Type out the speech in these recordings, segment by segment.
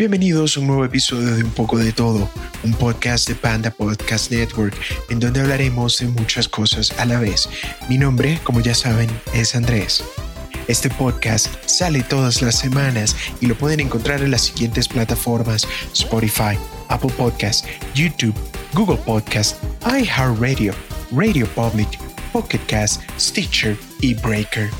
Bienvenidos a un nuevo episodio de Un poco de todo, un podcast de Panda Podcast Network, en donde hablaremos de muchas cosas a la vez. Mi nombre, como ya saben, es Andrés. Este podcast sale todas las semanas y lo pueden encontrar en las siguientes plataformas: Spotify, Apple Podcast, YouTube, Google Podcast, iHeartRadio, Radio Public, Pocket Cast, Stitcher y Breaker.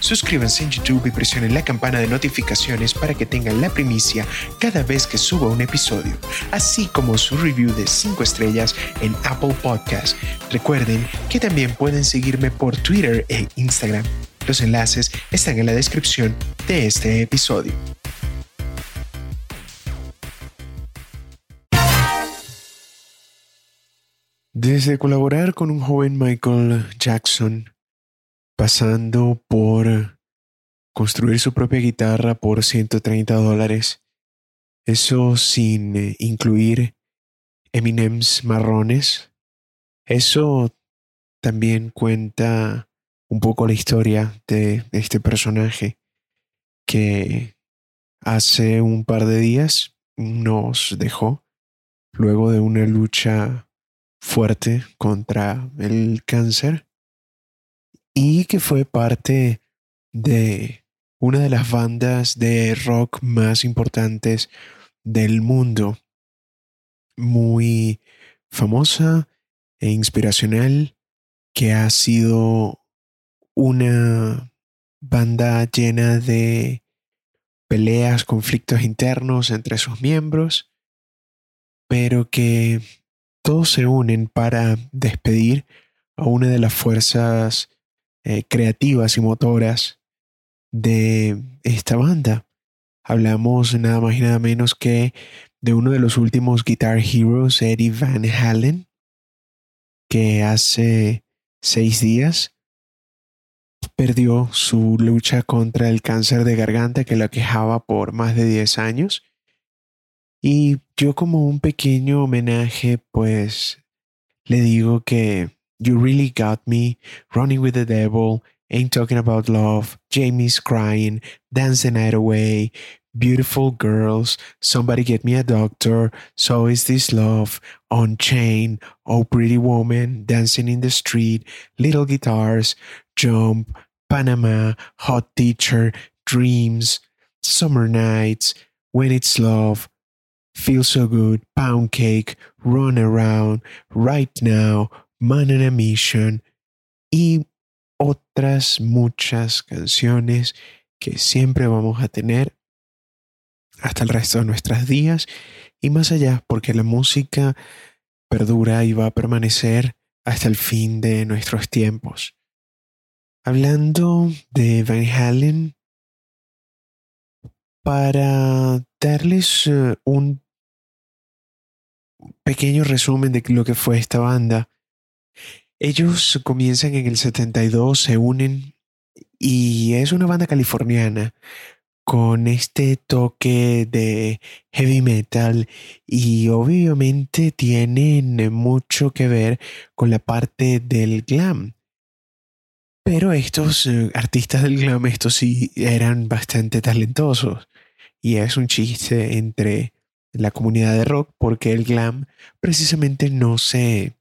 Suscríbanse en YouTube y presionen la campana de notificaciones para que tengan la primicia cada vez que suba un episodio, así como su review de 5 estrellas en Apple Podcast. Recuerden que también pueden seguirme por Twitter e Instagram. Los enlaces están en la descripción de este episodio. Desde colaborar con un joven Michael Jackson, pasando por construir su propia guitarra por 130 dólares, eso sin eh, incluir Eminems marrones, eso también cuenta un poco la historia de este personaje que hace un par de días nos dejó luego de una lucha fuerte contra el cáncer y que fue parte de una de las bandas de rock más importantes del mundo, muy famosa e inspiracional, que ha sido una banda llena de peleas, conflictos internos entre sus miembros, pero que todos se unen para despedir a una de las fuerzas eh, creativas y motoras de esta banda. Hablamos nada más y nada menos que de uno de los últimos Guitar Heroes, Eddie Van Halen, que hace seis días perdió su lucha contra el cáncer de garganta que la quejaba por más de 10 años y yo como un pequeño homenaje, pues le digo que You Really Got Me, Running with the Devil, Ain't Talking About Love, Jamie's Crying, Dance the Night Away, Beautiful Girls, Somebody Get Me a Doctor, So Is This Love, On Chain, Oh Pretty Woman, Dancing in the Street, Little Guitars, Jump, Panama, Hot Teacher, Dreams, Summer Nights, When It's Love, Feel So Good, Pound Cake, Run Around, Right Now, Man on a Mission y otras muchas canciones que siempre vamos a tener hasta el resto de nuestros días y más allá porque la música perdura y va a permanecer hasta el fin de nuestros tiempos. Hablando de Van Halen, para darles eh, un pequeño resumen de lo que fue esta banda. Ellos comienzan en el 72, se unen y es una banda californiana con este toque de heavy metal y obviamente tienen mucho que ver con la parte del glam. Pero estos eh, artistas del glam, estos sí eran bastante talentosos. Y es un chiste entre la comunidad de rock porque el glam precisamente no se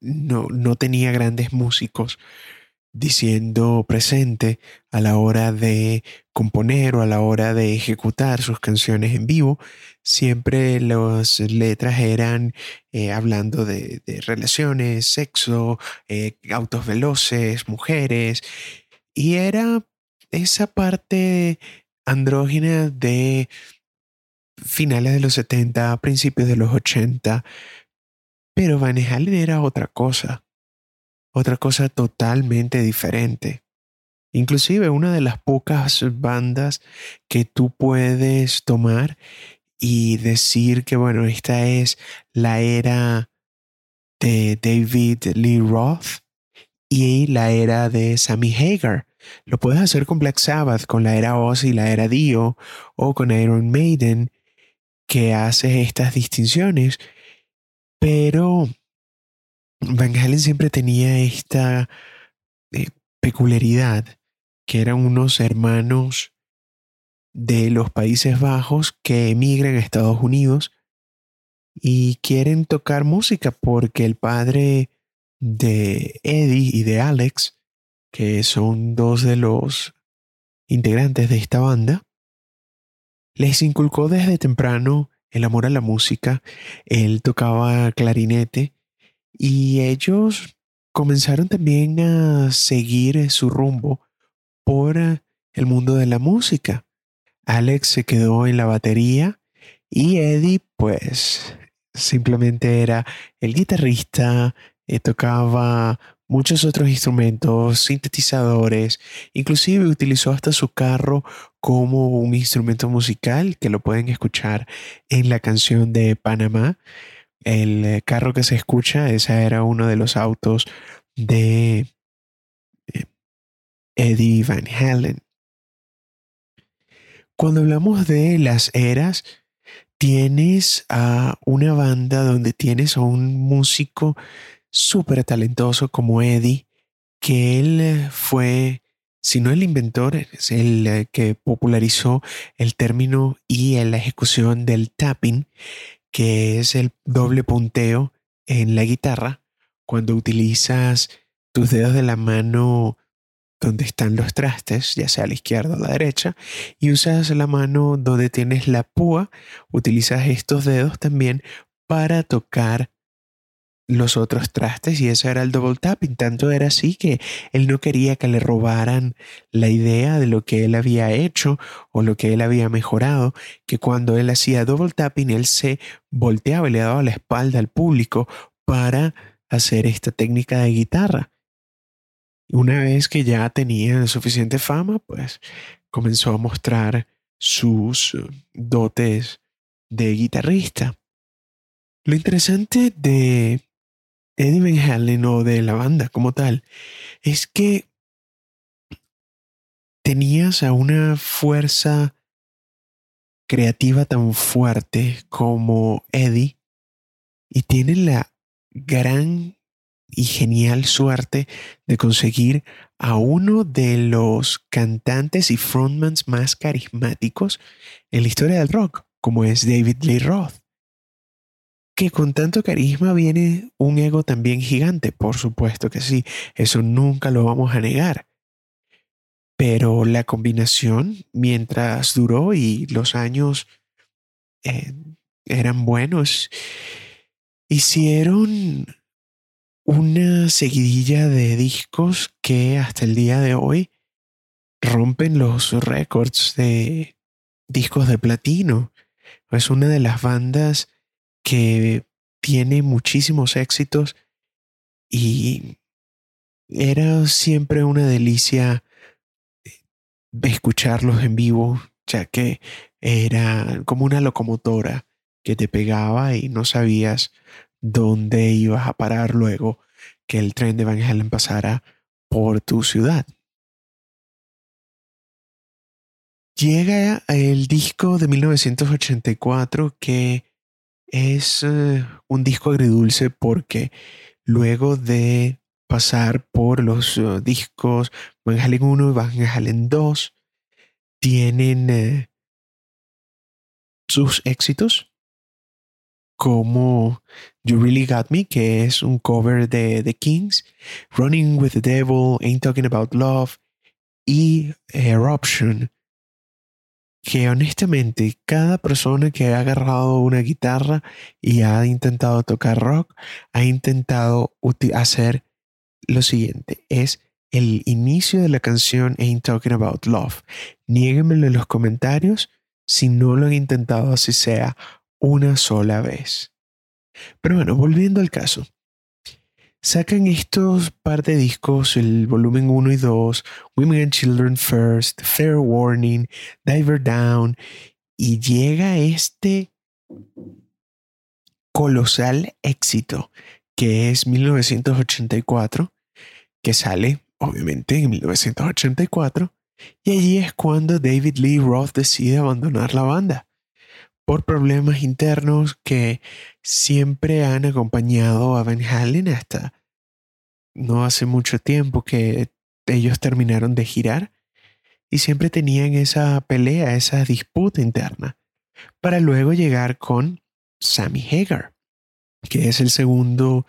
no, no tenía grandes músicos diciendo presente a la hora de componer o a la hora de ejecutar sus canciones en vivo, siempre las letras eran eh, hablando de, relaciones, sexo, eh, autos veloces, mujeres, y era esa parte andrógina de finales de los 70, principios de los 80, pero Van Halen era otra cosa, otra cosa totalmente diferente. Inclusive una de las pocas bandas que tú puedes tomar y decir que, bueno, esta es la era de David Lee Roth y la era de Sammy Hagar. Lo puedes hacer con Black Sabbath, con la era Ozzy, la era Dio, o con Iron Maiden, que hace estas distinciones, pero Van Halen siempre tenía esta eh, peculiaridad, que eran unos hermanos de los Países Bajos que emigran a Estados Unidos y quieren tocar música porque el padre de Eddie y de Alex, que son dos de los integrantes de esta banda, les inculcó desde temprano el amor a la música. Él tocaba clarinete y ellos comenzaron también a seguir su rumbo por el mundo de la música. Alex se quedó en la batería y Eddie pues simplemente era el guitarrista, eh, tocaba muchos otros instrumentos, sintetizadores, inclusive utilizó hasta su carro como un instrumento musical que lo pueden escuchar en la canción de Panamá. El eh, carro que se escucha, ese era uno de los autos de eh, Eddie Van Halen. Cuando hablamos de las eras, tienes a una banda donde tienes a un músico súper talentoso como Eddie, que él fue, si no el inventor, es el eh, que popularizó el término y la ejecución del tapping, que es el doble punteo en la guitarra, cuando utilizas tus dedos de la mano donde están los trastes, ya sea a la izquierda o a la derecha, y usas la mano donde tienes la púa, utilizas estos dedos también para tocar los otros trastes y eso era el double tapping. Tanto era así que él no quería que le robaran la idea de lo que él había hecho o lo que él había mejorado, que cuando él hacía double tapping él se volteaba y le daba la espalda al público para hacer esta técnica de guitarra. Una vez que ya tenía suficiente fama, pues comenzó a mostrar sus dotes de guitarrista. Lo interesante de Eddie Van Halen o de la banda como tal es que tenías a una fuerza creativa tan fuerte como Eddie y tiene la gran y genial suerte de conseguir a uno de los cantantes y frontmans más carismáticos en la historia del rock, como es David Lee Roth. Que con tanto carisma viene un ego también gigante, por supuesto que sí, eso nunca lo vamos a negar. Pero la combinación, mientras duró y los años eh, eran buenos, hicieron una seguidilla de discos que hasta el día de hoy rompen los récords de discos de platino. Es una de las bandas que tiene muchísimos éxitos y era siempre una delicia escucharlos en vivo, ya que era como una locomotora que te pegaba y no sabías dónde ibas a parar luego que el tren de Van Halen pasara por tu ciudad. Llega el disco de 1984 que es eh, un disco agridulce porque luego de pasar por los eh, discos Van Halen 1 y Van Halen 2 tienen eh, sus éxitos como You Really Got Me, que es un cover de The Kings, Running with the Devil, Ain't Talking About Love y Eruption, que honestamente cada persona que ha agarrado una guitarra y ha intentado tocar rock, ha intentado hacer lo siguiente, es el inicio de la canción Ain't Talking About Love. Niéguenmelo en los comentarios si no lo han intentado así sea una sola vez. Pero bueno, volviendo al caso. Sacan estos par de discos, el volumen 1 y 2, Women and Children First, Fair Warning, Diver Down, y llega este colosal éxito que es 1984, que sale obviamente en 1984, y allí es cuando David Lee Roth decide abandonar la banda por problemas internos que siempre han acompañado a Van Halen hasta no hace mucho tiempo que ellos terminaron de girar y siempre tenían esa pelea, esa disputa interna, para luego llegar con Sammy Hagar, que es el segundo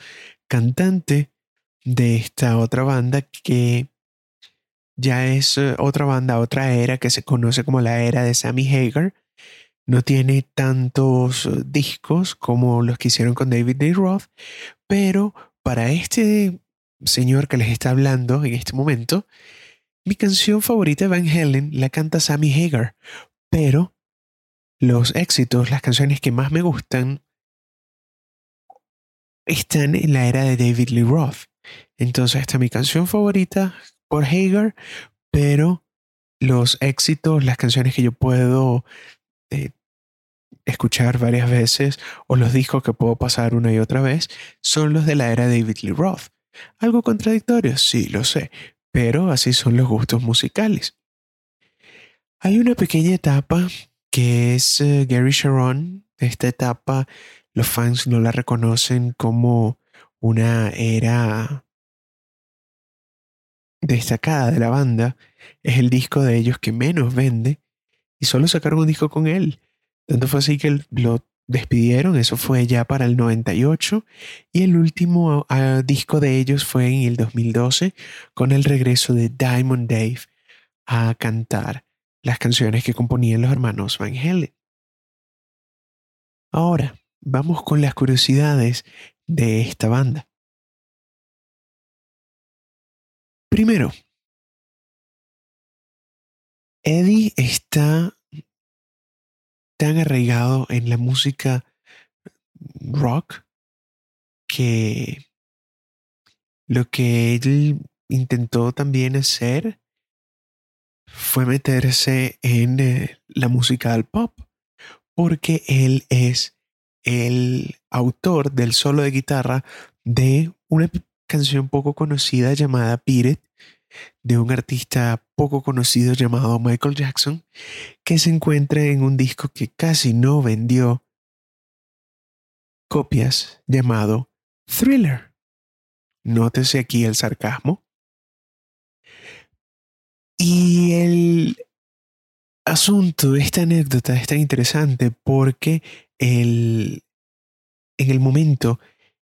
cantante de esta otra banda que ya es eh, otra banda, otra era que se conoce como la era de Sammy Hagar. No tiene tantos eh, discos como los que hicieron con David Lee Roth, pero para este señor que les está hablando en este momento, mi canción favorita de Van Halen la canta Sammy Hagar, pero los éxitos, las canciones que más me gustan, están en la era de David Lee Roth. Entonces, esta es mi canción favorita por Hagar, pero los éxitos, las canciones que yo puedo eh, escuchar varias veces o los discos que puedo pasar una y otra vez son los de la era David Lee Roth. Algo contradictorio, sí, lo sé, pero así son los gustos musicales. Hay una pequeña etapa que es eh, Gary Sharon. Esta etapa los fans no la reconocen como una era destacada de la banda. Es el disco de ellos que menos vende solo sacaron un disco con él. Tanto fue así que lo despidieron, eso fue ya para el 98 y el último ah, disco de ellos fue en el 2012 con el regreso de Diamond Dave a cantar las canciones que componían los hermanos Van Halen. Ahora, vamos con las curiosidades de esta banda. Primero, Eddie está tan arraigado en la música rock que lo que él intentó también hacer fue meterse en eh, la música del pop, porque él es el autor del solo de guitarra de una canción poco conocida llamada Beat de un artista poco conocido llamado Michael Jackson, que se encuentra en un disco que casi no vendió copias llamado Thriller. Nótese aquí el sarcasmo. Y el asunto, esta anécdota es tan interesante porque el, en el momento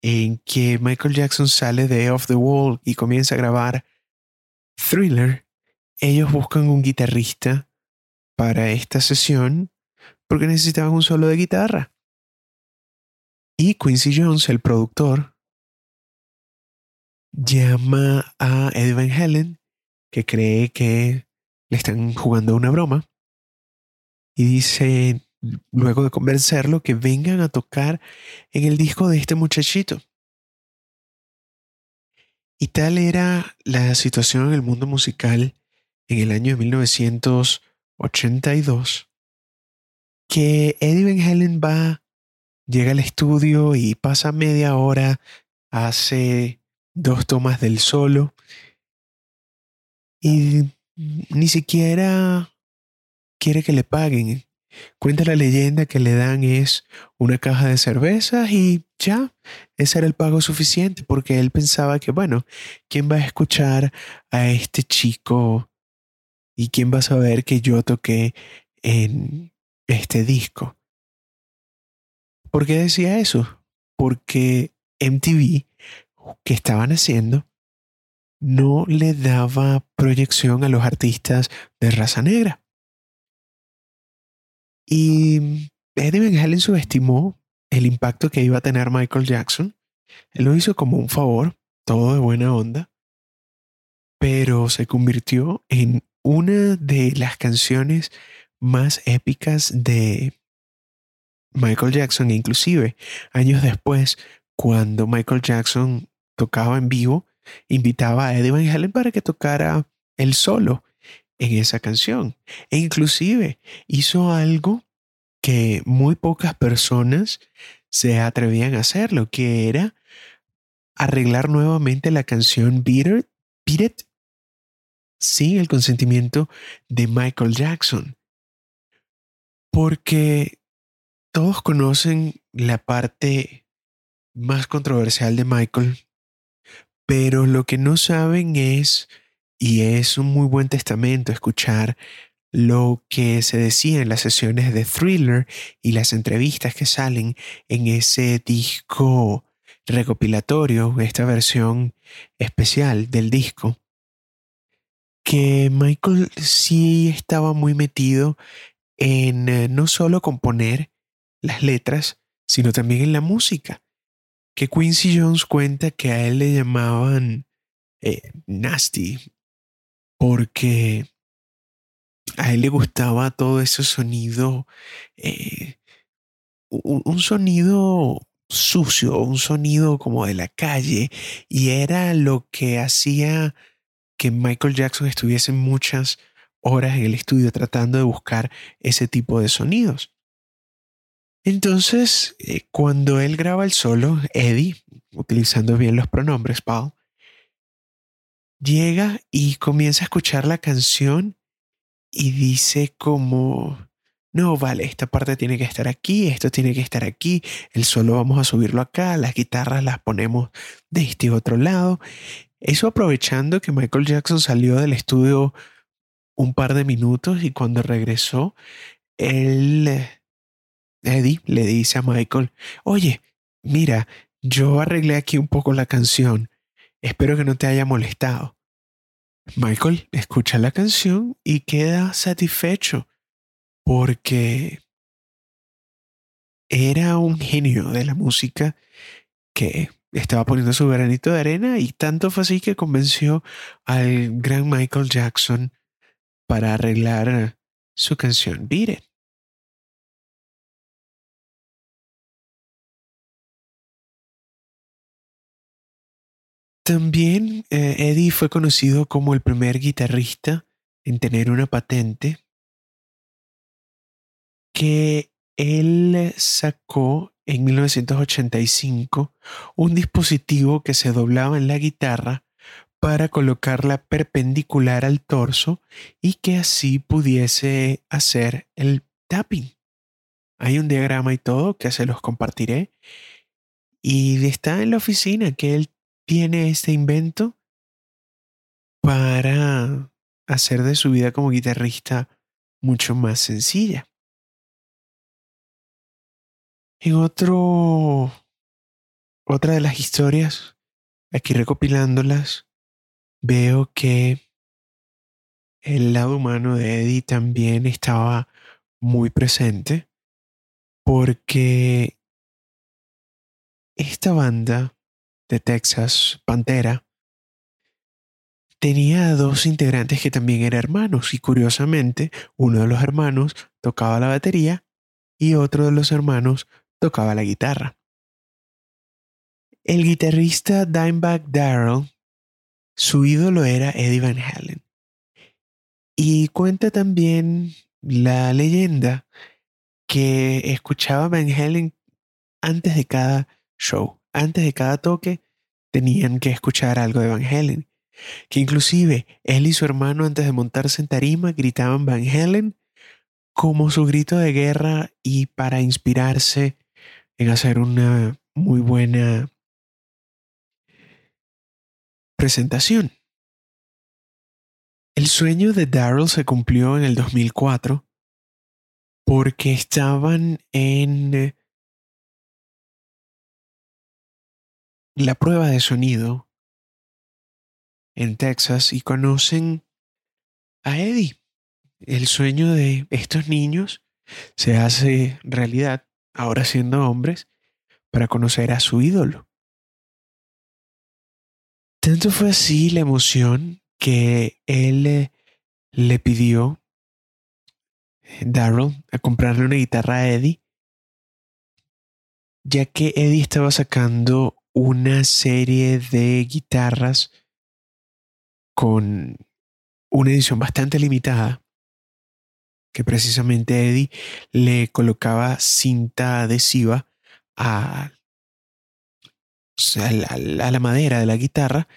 en que Michael Jackson sale de Off the Wall y comienza a grabar Thriller, ellos buscan un guitarrista para esta sesión porque necesitaban un solo de guitarra. Y Quincy Jones, el productor, llama a Eddie Van Halen, que cree que le están jugando una broma, y dice, luego de convencerlo, que vengan a tocar en el disco de este muchachito. Y tal era la situación en el mundo musical en el año de 1982 que Eddie Van Halen va, llega al estudio y pasa media hora, hace dos tomas del solo y ni siquiera quiere que le paguen. Cuenta la leyenda que le dan es una caja de cervezas y ya, ese era el pago suficiente porque él pensaba que, bueno, ¿quién va a escuchar a este chico y quién va a saber que yo toqué en este disco? ¿Por qué decía eso? Porque MTV, que estaban haciendo, no le daba proyección a los artistas de raza negra. Y Eddie Van Halen subestimó el impacto que iba a tener Michael Jackson. Él lo hizo como un favor, todo de buena onda, pero se convirtió en una de las canciones más épicas de Michael Jackson, inclusive años después, cuando Michael Jackson tocaba en vivo, invitaba a Eddie Van Halen para que tocara el solo en esa canción. E inclusive hizo algo que muy pocas personas se atrevían a hacerlo, que era arreglar nuevamente la canción Beat It, sin el consentimiento de Michael Jackson. Porque todos conocen la parte más controversial de Michael, pero lo que no saben es y es un muy buen testamento escuchar lo que se decía en las sesiones de thriller y las entrevistas que salen en ese disco recopilatorio, esta versión especial del disco, que Michael sí estaba muy metido en eh, no solo componer las letras, sino también en la música. Que Quincy Jones cuenta que a él le llamaban eh, Nasty, porque a él le gustaba todo ese sonido, eh, un, sonido sucio, un sonido como de la calle, y era lo que hacía que Michael Jackson estuviese muchas horas en el estudio tratando de buscar ese tipo de sonidos. Entonces, eh, cuando él graba el solo, Eddie, utilizando bien los pronombres, Paul, llega y comienza a escuchar la canción y dice como, no, vale, esta parte tiene que estar aquí, esto tiene que estar aquí, el solo vamos a subirlo acá, las guitarras las ponemos de este otro lado. Eso aprovechando que Michael Jackson salió del estudio un par de minutos y cuando regresó, él, Eddie, le dice a Michael, oye, mira, yo arreglé aquí un poco la canción, espero que no te haya molestado. Michael escucha la canción y queda satisfecho porque era un genio de la música que estaba poniendo su granito de arena y tanto fue así que convenció al gran Michael Jackson para arreglar su canción Beat. También eh, Eddie fue conocido como el primer guitarrista en tener una patente que él sacó en 1985 un dispositivo que se doblaba en la guitarra para colocarla perpendicular al torso y que así pudiese hacer el tapping. Hay un diagrama y todo que se los compartiré. Y está en la oficina que él tiene este invento para hacer de su vida como guitarrista mucho más sencilla. En otro, otra de las historias, aquí recopilándolas, veo que el lado humano de Eddie también estaba muy presente porque esta banda de Texas, Pantera, tenía dos integrantes que también eran hermanos y curiosamente uno de los hermanos tocaba la batería y otro de los hermanos tocaba la guitarra. El guitarrista Dimebag Darrell, su ídolo era Eddie Van Halen. Y cuenta también la leyenda que escuchaba Van Halen antes de cada show antes de cada toque tenían que escuchar algo de Van Halen. Que inclusive él y su hermano antes de montarse en tarima gritaban Van Halen como su grito de guerra y para inspirarse en hacer una muy buena presentación. El sueño de Daryl se cumplió en el 2004 porque estaban en la prueba de sonido en Texas y conocen a Eddie. El sueño de estos niños se hace realidad, ahora siendo hombres, para conocer a su ídolo. Tanto fue así la emoción que él le, pidió Daryl a comprarle una guitarra a Eddie, ya que Eddie estaba sacando una serie de guitarras con una edición bastante limitada que precisamente Eddie le colocaba cinta adhesiva a, a, la, madera de la guitarra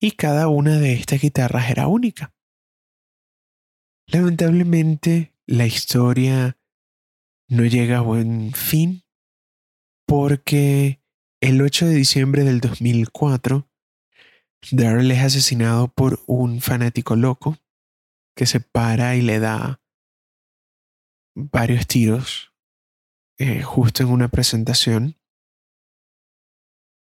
y cada una de estas guitarras era única. Lamentablemente la historia no llega a buen fin porque el 8 de diciembre del 2004, Daryl es asesinado por un fanático loco que se para y le da varios tiros eh, justo en una presentación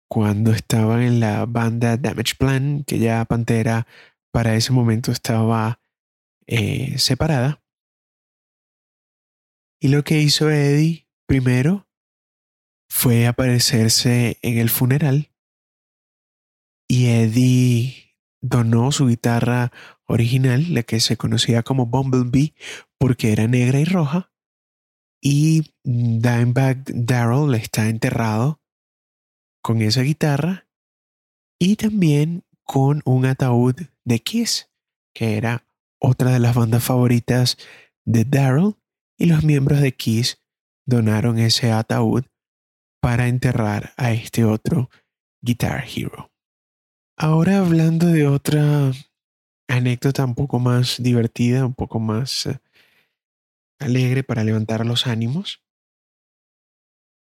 cuando estaban en la banda Damage Plan, que ya Pantera para ese momento estaba eh, separada. Y lo que hizo Eddie primero fue aparecerse en el funeral y Eddie donó su guitarra original, la que se conocía como Bumblebee, porque era negra y roja. Y Dimebag Darrell está enterrado con esa guitarra y también con un ataúd de Kiss, que era otra de las bandas favoritas de Darrell, y los miembros de Kiss donaron ese ataúd para enterrar a este otro Guitar Hero. Ahora hablando de otra anécdota un poco más divertida, un poco más eh, alegre para levantar los ánimos,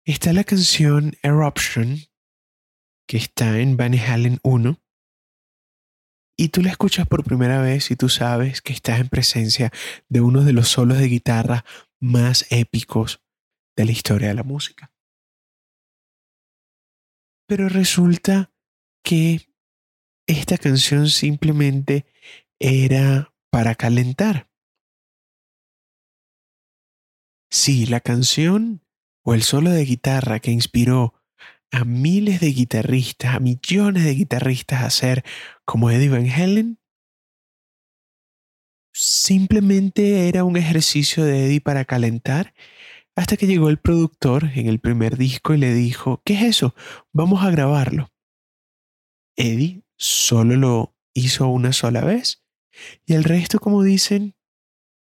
está la canción Eruption, que está en Van Halen 1, y tú la escuchas por primera vez y tú sabes que estás en presencia de uno de los solos de guitarra más épicos de la historia de la música. Pero resulta que esta canción simplemente era para calentar. Sí, la canción o el solo de guitarra que inspiró a miles de guitarristas, a millones de guitarristas a ser como Eddie Van Halen, simplemente era un ejercicio de Eddie para calentar hasta que llegó el productor en el primer disco y le dijo, ¿qué es eso? Vamos a grabarlo. Eddie solo lo hizo una sola vez. Y el resto, como dicen,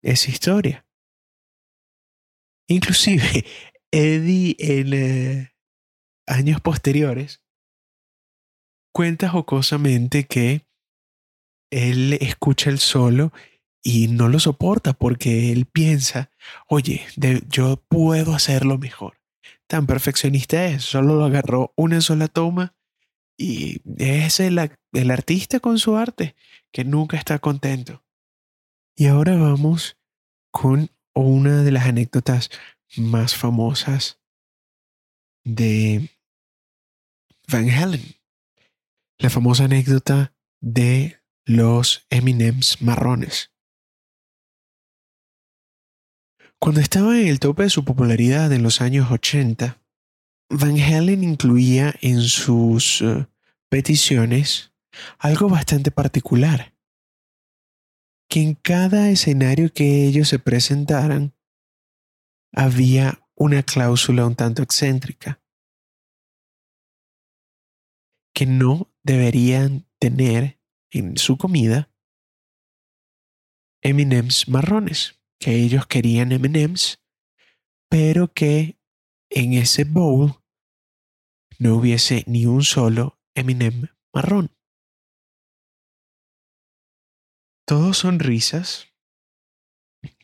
es historia. Inclusive, Eddie en eh, años posteriores cuenta jocosamente que él escucha el solo y no lo soporta porque él piensa, oye, yo puedo hacerlo mejor. Tan perfeccionista es, solo lo agarró una sola toma y es el, el artista con su arte que nunca está contento. Y ahora vamos con una de las anécdotas más famosas de Van Halen. La famosa anécdota de los Eminems marrones. Cuando estaba en el tope de su popularidad en los años 80, Van Halen incluía en sus eh, peticiones algo bastante particular, que en cada escenario que ellos se presentaran había una cláusula un tanto excéntrica, que no deberían tener en su comida eminems marrones, que ellos querían eminems, pero que en ese bowl no hubiese ni un solo Eminem marrón. Todos son risas.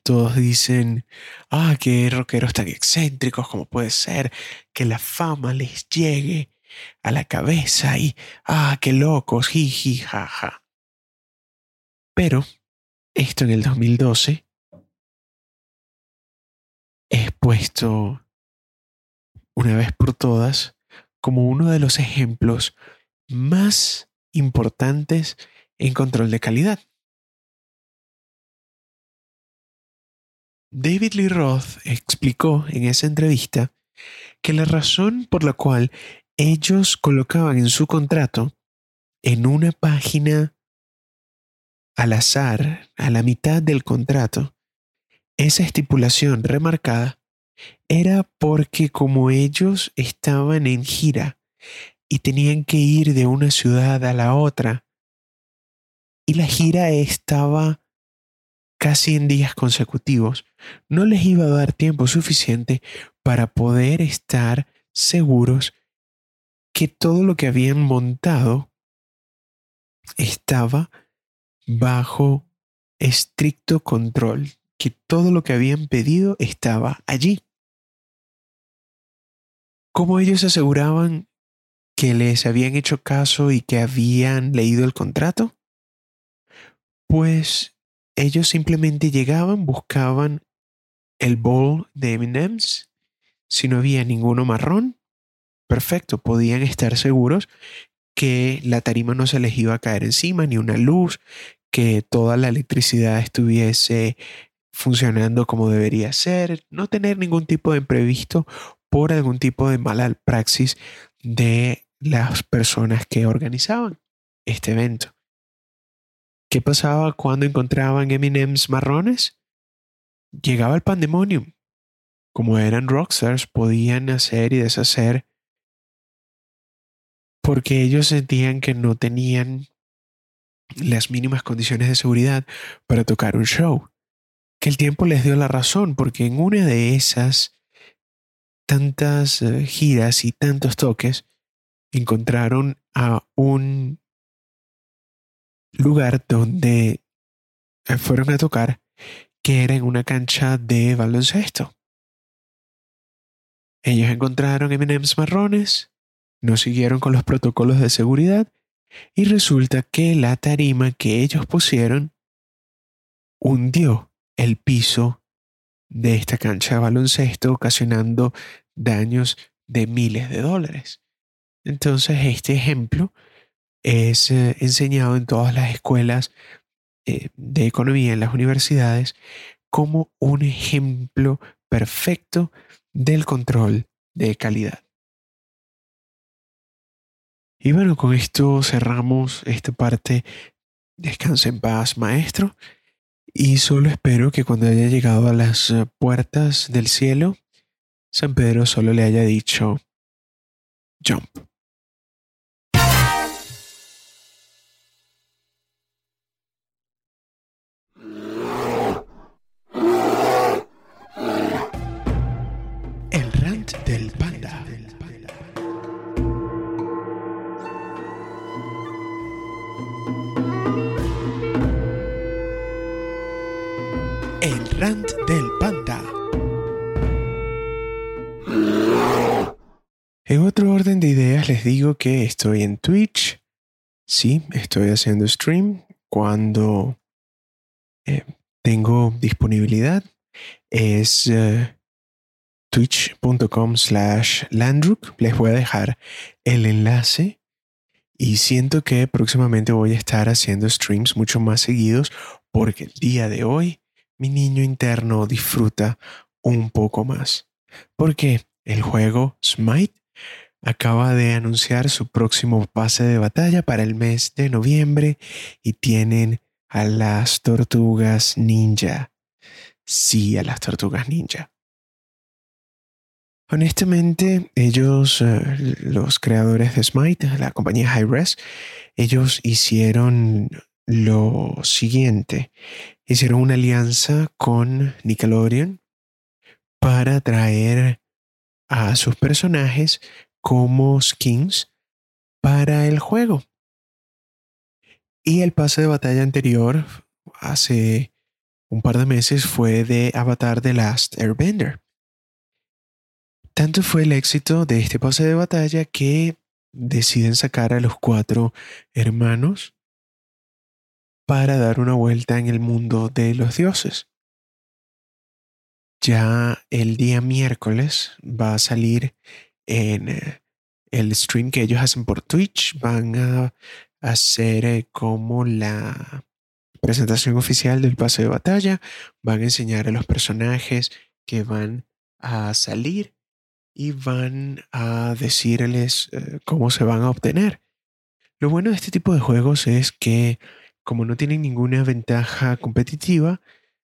Todos dicen, ah, qué rockeros tan excéntricos como puede ser que la fama les llegue a la cabeza y, ah, qué locos, jiji, jaja. Pero esto en el 2012 es puesto una vez por todas como uno de los ejemplos más importantes en control de calidad. David Lee Roth explicó en esa entrevista que la razón por la cual ellos colocaban en su contrato en una página al azar, a la mitad del contrato, esa estipulación remarcada era porque como ellos estaban en gira y tenían que ir de una ciudad a la otra, y la gira estaba casi en días consecutivos, no les iba a dar tiempo suficiente para poder estar seguros que todo lo que habían montado estaba bajo estricto control, que todo lo que habían pedido estaba allí. ¿Cómo ellos aseguraban que les habían hecho caso y que habían leído el contrato? Pues ellos simplemente llegaban, buscaban el bowl de M&M's. Si no había ninguno marrón, perfecto, podían estar seguros que la tarima no se les iba a caer encima, ni una luz, que toda la electricidad estuviese funcionando como debería ser, no tener ningún tipo de imprevisto por algún tipo de mala praxis de las personas que organizaban este evento. ¿Qué pasaba cuando encontraban Eminems marrones? Llegaba el pandemonium. Como eran rockstars, podían hacer y deshacer porque ellos sentían que no tenían las mínimas condiciones de seguridad para tocar un show. Que el tiempo les dio la razón, porque en una de esas tantas eh, giras y tantos toques, encontraron a un lugar donde eh, fueron a tocar que era en una cancha de baloncesto. Ellos encontraron M&M's marrones, no siguieron con los protocolos de seguridad y resulta que la tarima que ellos pusieron hundió el piso de esta cancha de baloncesto, ocasionando daños de miles de dólares. Entonces, este ejemplo es eh, enseñado en todas las escuelas eh, de economía en las universidades como un ejemplo perfecto del control de calidad. Y bueno, con esto cerramos esta parte. Descansa en paz, maestro. Y solo espero que cuando haya llegado a las eh, puertas del cielo, San Pedro solo le haya dicho, jump. Del Panda. En otro orden de ideas les digo que estoy en Twitch. Sí, estoy haciendo stream cuando eh, tengo disponibilidad. Es eh, twitch.com slash landruk. Les voy a dejar el enlace. Y siento que próximamente voy a estar haciendo streams mucho más seguidos porque el día de hoy mi niño interno disfruta un poco más. Porque el juego Smite acaba de anunciar su próximo pase de batalla para el mes de noviembre y tienen a las tortugas ninja. Sí, a las tortugas ninja. Honestamente, ellos, eh, los creadores de Smite, la compañía Hi-Res, ellos hicieron lo siguiente hicieron una alianza con Nickelodeon para traer a sus personajes como skins para el juego. Y el pase de batalla anterior, hace un par de meses, fue de Avatar The Last Airbender. Tanto fue el éxito de este pase de batalla que deciden sacar a los cuatro hermanos para dar una vuelta en el mundo de los dioses. Ya el día miércoles va a salir en eh, el stream que ellos hacen por Twitch. Van a hacer eh, como la presentación oficial del pase de batalla. Van a enseñar a los personajes que van a salir y van a decirles eh, cómo se van a obtener. Lo bueno de este tipo de juegos es que como no tienen ninguna ventaja competitiva,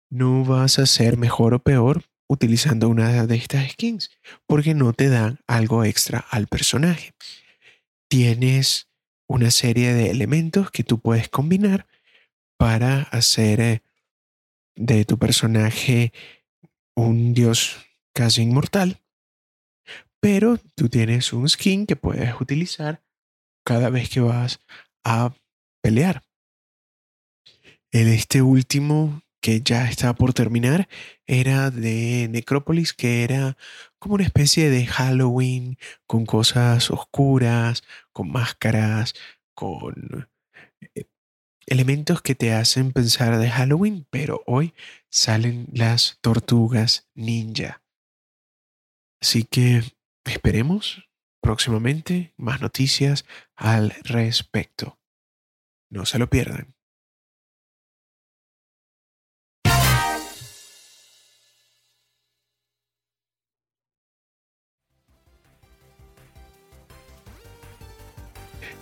no vas a ser mejor o peor utilizando una de estas skins, porque no te dan algo extra al personaje. Tienes una serie de elementos que tú puedes combinar para hacer eh, de tu personaje un dios casi inmortal, pero tú tienes un skin que puedes utilizar cada vez que vas a pelear. Este último que ya estaba por terminar era de Necrópolis, que era como una especie de Halloween con cosas oscuras, con máscaras, con eh, elementos que te hacen pensar de Halloween, pero hoy salen las tortugas ninja. Así que esperemos próximamente más noticias al respecto. No se lo pierdan.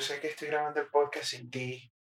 Yo sé que estoy grabando el podcast sin ti.